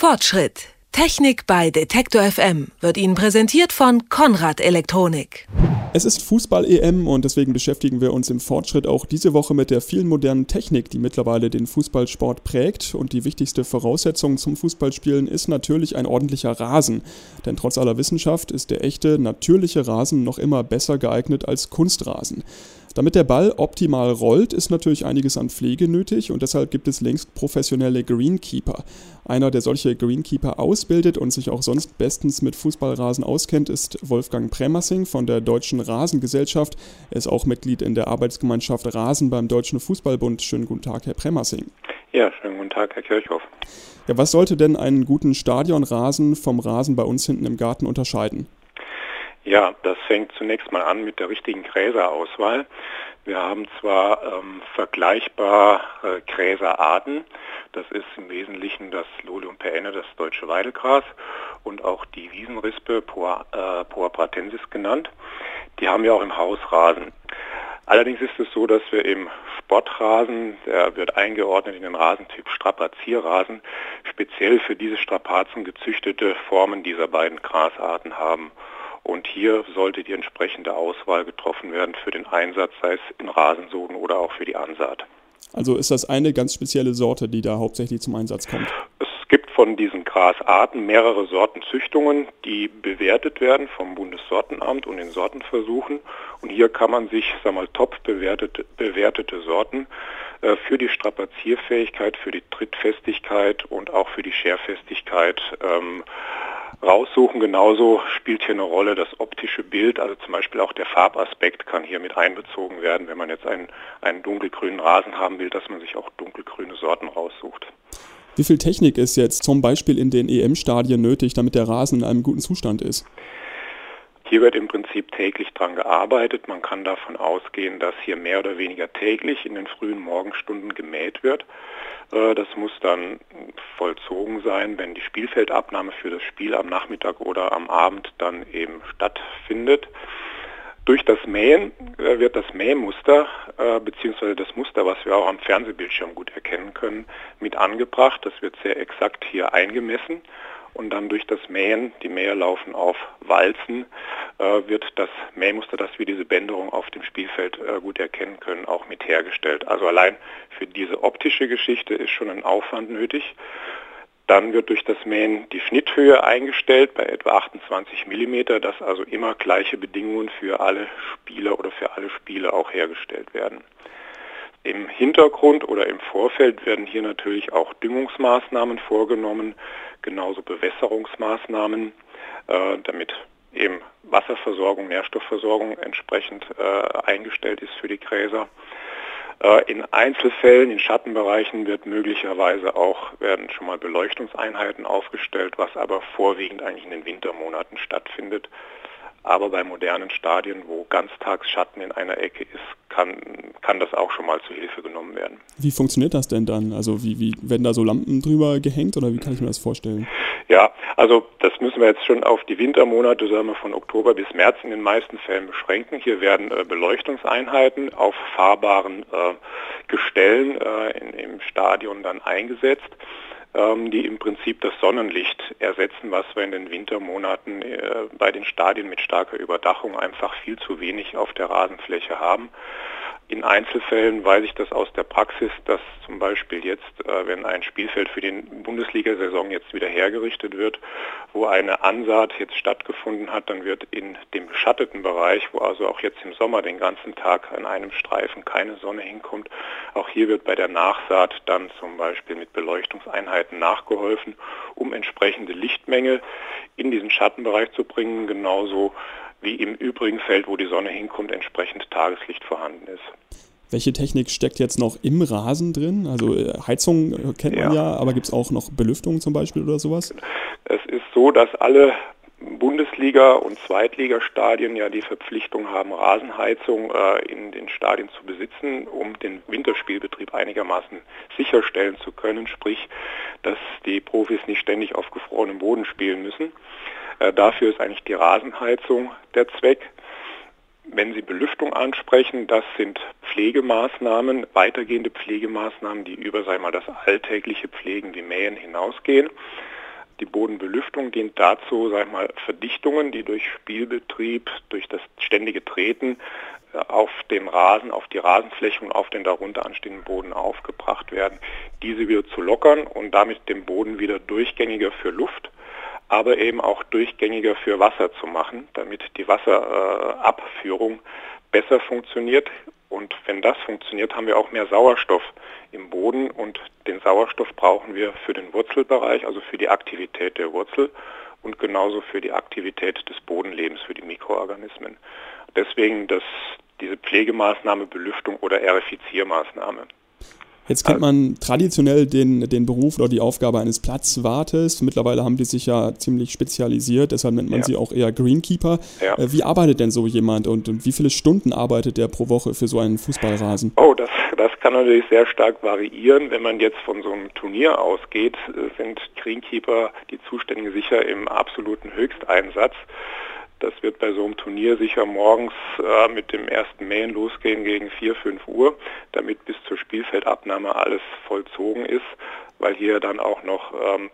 Fortschritt. Technik bei Detektor FM wird Ihnen präsentiert von Konrad Elektronik. Es ist Fußball-EM und deswegen beschäftigen wir uns im Fortschritt auch diese Woche mit der vielen modernen Technik, die mittlerweile den Fußballsport prägt. Und die wichtigste Voraussetzung zum Fußballspielen ist natürlich ein ordentlicher Rasen. Denn trotz aller Wissenschaft ist der echte, natürliche Rasen noch immer besser geeignet als Kunstrasen. Damit der Ball optimal rollt, ist natürlich einiges an Pflege nötig und deshalb gibt es längst professionelle Greenkeeper. Einer, der solche Greenkeeper ausbildet und sich auch sonst bestens mit Fußballrasen auskennt, ist Wolfgang Premassing von der Deutschen Rasengesellschaft. Er ist auch Mitglied in der Arbeitsgemeinschaft Rasen beim Deutschen Fußballbund. Schönen guten Tag, Herr Premassing. Ja, schönen guten Tag, Herr Kirchhoff. Ja, was sollte denn einen guten Stadionrasen vom Rasen bei uns hinten im Garten unterscheiden? Ja, das fängt zunächst mal an mit der richtigen Gräserauswahl. Wir haben zwar ähm, vergleichbare äh, Gräserarten, das ist im Wesentlichen das Lolium perenne, das deutsche Weidegras und auch die Wiesenrispe Poa, äh, Poa pratensis genannt. Die haben wir auch im Hausrasen. Allerdings ist es so, dass wir im Sportrasen, der wird eingeordnet in den Rasentyp Strapazierrasen, speziell für diese Strapazen gezüchtete Formen dieser beiden Grasarten haben. Und hier sollte die entsprechende Auswahl getroffen werden für den Einsatz, sei es in Rasensoden oder auch für die Ansaat. Also ist das eine ganz spezielle Sorte, die da hauptsächlich zum Einsatz kommt? Es gibt von diesen Grasarten mehrere Sortenzüchtungen, die bewertet werden vom Bundessortenamt und den Sortenversuchen. Und hier kann man sich, sag mal, top bewertete, bewertete Sorten äh, für die Strapazierfähigkeit, für die Trittfestigkeit und auch für die Scherfestigkeit ähm, raussuchen. Genauso spielt hier eine Rolle das optische Bild, also zum Beispiel auch der Farbaspekt kann hier mit einbezogen werden, wenn man jetzt einen, einen dunkelgrünen Rasen haben will, dass man sich auch dunkelgrüne Sorten raussucht. Wie viel Technik ist jetzt zum Beispiel in den EM-Stadien nötig, damit der Rasen in einem guten Zustand ist? Hier wird im Prinzip täglich dran gearbeitet. Man kann davon ausgehen, dass hier mehr oder weniger täglich in den frühen Morgenstunden gemäht wird. Äh, das muss dann vollzogen sein, wenn die Spielfeldabnahme für das Spiel am Nachmittag oder am Abend dann eben stattfindet. Durch das Mähen äh, wird das Mähmuster äh, bzw. das Muster, was wir auch am Fernsehbildschirm gut erkennen können, mit angebracht. Das wird sehr exakt hier eingemessen und dann durch das Mähen, die Mäher laufen auf Walzen, äh, wird das Mähmuster, das wir diese Bänderung auf dem Spielfeld äh, gut erkennen können, auch mit hergestellt. Also allein für diese optische Geschichte ist schon ein Aufwand nötig. Dann wird durch das Mähen die Schnitthöhe eingestellt bei etwa 28 mm, dass also immer gleiche Bedingungen für alle Spieler oder für alle Spiele auch hergestellt werden. Im Hintergrund oder im Vorfeld werden hier natürlich auch Düngungsmaßnahmen vorgenommen, genauso Bewässerungsmaßnahmen, äh, damit eben Wasserversorgung, Nährstoffversorgung entsprechend äh, eingestellt ist für die Gräser. Äh, in Einzelfällen, in Schattenbereichen wird möglicherweise auch, werden schon mal Beleuchtungseinheiten aufgestellt, was aber vorwiegend eigentlich in den Wintermonaten stattfindet. Aber bei modernen Stadien, wo Ganztagsschatten in einer Ecke ist, kann, kann das auch schon mal zu Hilfe genommen werden. Wie funktioniert das denn dann? Also wie, wie werden da so Lampen drüber gehängt oder wie kann ich mir das vorstellen? Ja, also das müssen wir jetzt schon auf die Wintermonate, sagen wir von Oktober bis März in den meisten Fällen beschränken. Hier werden äh, Beleuchtungseinheiten auf fahrbaren äh, Gestellen äh, in, im Stadion dann eingesetzt die im Prinzip das Sonnenlicht ersetzen, was wir in den Wintermonaten äh, bei den Stadien mit starker Überdachung einfach viel zu wenig auf der Rasenfläche haben. In Einzelfällen weiß ich das aus der Praxis, dass zum Beispiel jetzt, äh, wenn ein Spielfeld für die Bundesliga-Saison jetzt wieder hergerichtet wird, wo eine Ansaat jetzt stattgefunden hat, dann wird in dem beschatteten Bereich, wo also auch jetzt im Sommer den ganzen Tag an einem Streifen keine Sonne hinkommt, auch hier wird bei der Nachsaat dann zum Beispiel mit Beleuchtungseinheiten nachgeholfen, um entsprechende Lichtmenge in diesen Schattenbereich zu bringen, genauso wie im übrigen Feld, wo die Sonne hinkommt, entsprechend Tageslicht vorhanden ist. Welche Technik steckt jetzt noch im Rasen drin? Also äh, Heizung kennt man ja, ja aber gibt es auch noch Belüftung zum Beispiel oder sowas? Es ist so, dass alle Bundesliga- und Zweitligastadien ja die Verpflichtung haben, Rasenheizung äh, in den Stadien zu besitzen, um den Winterspielbetrieb einigermaßen sicherstellen zu können, sprich, dass die Profis nicht ständig auf gefrorenem Boden spielen müssen. Äh, dafür ist eigentlich die Rasenheizung der Zweck. Wenn Sie Belüftung ansprechen, das sind Pflegemaßnahmen, weitergehende Pflegemaßnahmen, die über sei mal, das alltägliche Pflegen wie Mähen hinausgehen. Die Bodenbelüftung dient dazu, sag mal, Verdichtungen, die durch Spielbetrieb, durch das ständige Treten äh, auf dem Rasen, auf die Rasenfläche und auf den darunter anstehenden Boden aufgebracht werden, diese wieder zu lockern und damit den Boden wieder durchgängiger für Luft, aber eben auch durchgängiger für Wasser zu machen, damit die Wasserabführung besser funktioniert. Und wenn das funktioniert, haben wir auch mehr Sauerstoff im Boden und den Sauerstoff brauchen wir für den Wurzelbereich, also für die Aktivität der Wurzel und genauso für die Aktivität des Bodenlebens, für die Mikroorganismen. Deswegen das, diese Pflegemaßnahme Belüftung oder Erifiziermaßnahme. Jetzt kennt man traditionell den, den Beruf oder die Aufgabe eines Platzwartes. Mittlerweile haben die sich ja ziemlich spezialisiert, deshalb nennt man ja. sie auch eher Greenkeeper. Ja. Äh, wie arbeitet denn so jemand und, und, wie viele Stunden arbeitet der pro Woche für so einen Fußballrasen? Oh, das, das kann natürlich sehr stark variieren. Wenn man jetzt von so einem Turnier ausgeht, äh, sind Greenkeeper die Zuständigen sicher im absoluten Höchsteinsatz. Das wird bei so einem Turnier sicher morgens äh, mit dem ersten Mähen losgehen gegen 4, 5 Uhr, damit bis zur Spielfeldabnahme alles vollzogen ist, weil hier dann auch noch ähm,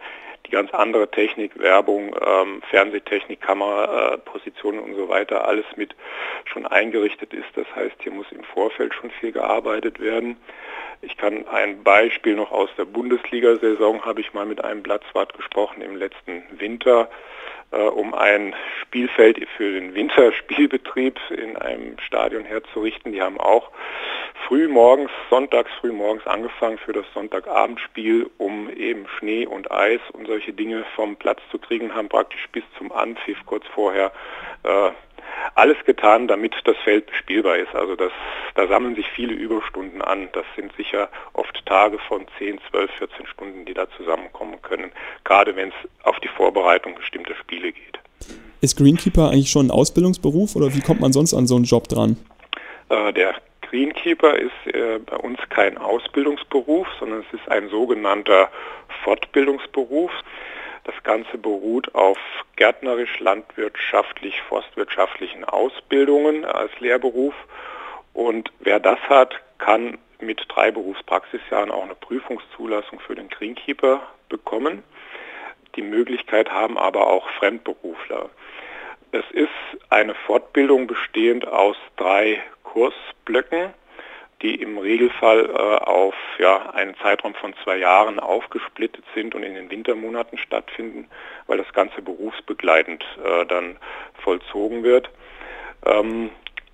die ganz andere Technik, Werbung, ähm, Fernsehtechnik, Kamerapositionen äh, und so weiter, alles mit schon eingerichtet ist. Das heißt, hier muss im Vorfeld schon viel gearbeitet werden. Ich kann ein Beispiel noch aus der Bundesliga-Saison, habe ich mal mit einem Platzwart gesprochen im letzten Winter um ein Spielfeld für den Winterspielbetrieb in einem Stadion herzurichten. Die haben auch früh morgens, sonntags früh morgens angefangen für das Sonntagabendspiel, um eben Schnee und Eis und solche Dinge vom Platz zu kriegen, haben praktisch bis zum Anpfiff kurz vorher äh, alles getan, damit das Feld bespielbar ist. Also das, da sammeln sich viele Überstunden an. Das sind sicher oft Tage von 10, 12, 14 Stunden, die da zusammenkommen können, gerade wenn es auf die Vorbereitung bestimmter Spiele geht. Ist Greenkeeper eigentlich schon ein Ausbildungsberuf oder wie kommt man sonst an so einen Job dran? Äh, der Greenkeeper ist äh, bei uns kein Ausbildungsberuf, sondern es ist ein sogenannter Fortbildungsberuf. Das Ganze beruht auf gärtnerisch, landwirtschaftlich, forstwirtschaftlichen Ausbildungen als Lehrberuf. Und wer das hat, kann mit drei Berufspraxisjahren auch eine Prüfungszulassung für den Greenkeeper bekommen. Die Möglichkeit haben aber auch Fremdberufler. Es ist eine Fortbildung bestehend aus drei Kursblöcken die im Regelfall äh, auf ja, einen Zeitraum von zwei Jahren aufgesplittet sind und in den Wintermonaten stattfinden, weil das Ganze berufsbegleitend äh, dann vollzogen wird. Ähm,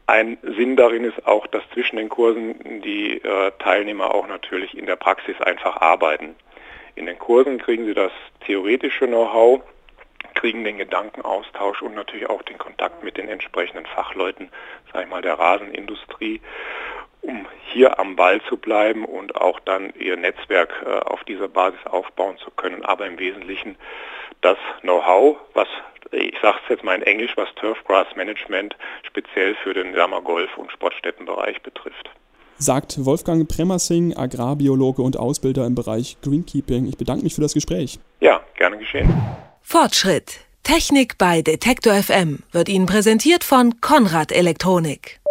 ein Sinn darin ist auch, dass zwischen den Kursen die äh, Teilnehmer auch natürlich in der Praxis einfach arbeiten. In den Kursen kriegen sie das theoretische Know-how, kriegen den Gedankenaustausch und natürlich auch den Kontakt mit den entsprechenden Fachleuten, sag ich mal, der Rasenindustrie um hier am Ball zu bleiben und auch dann ihr Netzwerk äh, auf dieser Basis aufbauen zu können. Aber im Wesentlichen das Know-how, was ich sage es jetzt mal in Englisch, was Turfgrass Management speziell für den Jammer Golf- und Sportstättenbereich betrifft. Sagt Wolfgang Premassing, Agrarbiologe und Ausbilder im Bereich Greenkeeping. Ich bedanke mich für das Gespräch. Ja, gerne geschehen. Fortschritt. Technik bei Detektor FM wird Ihnen präsentiert von Konrad Elektronik.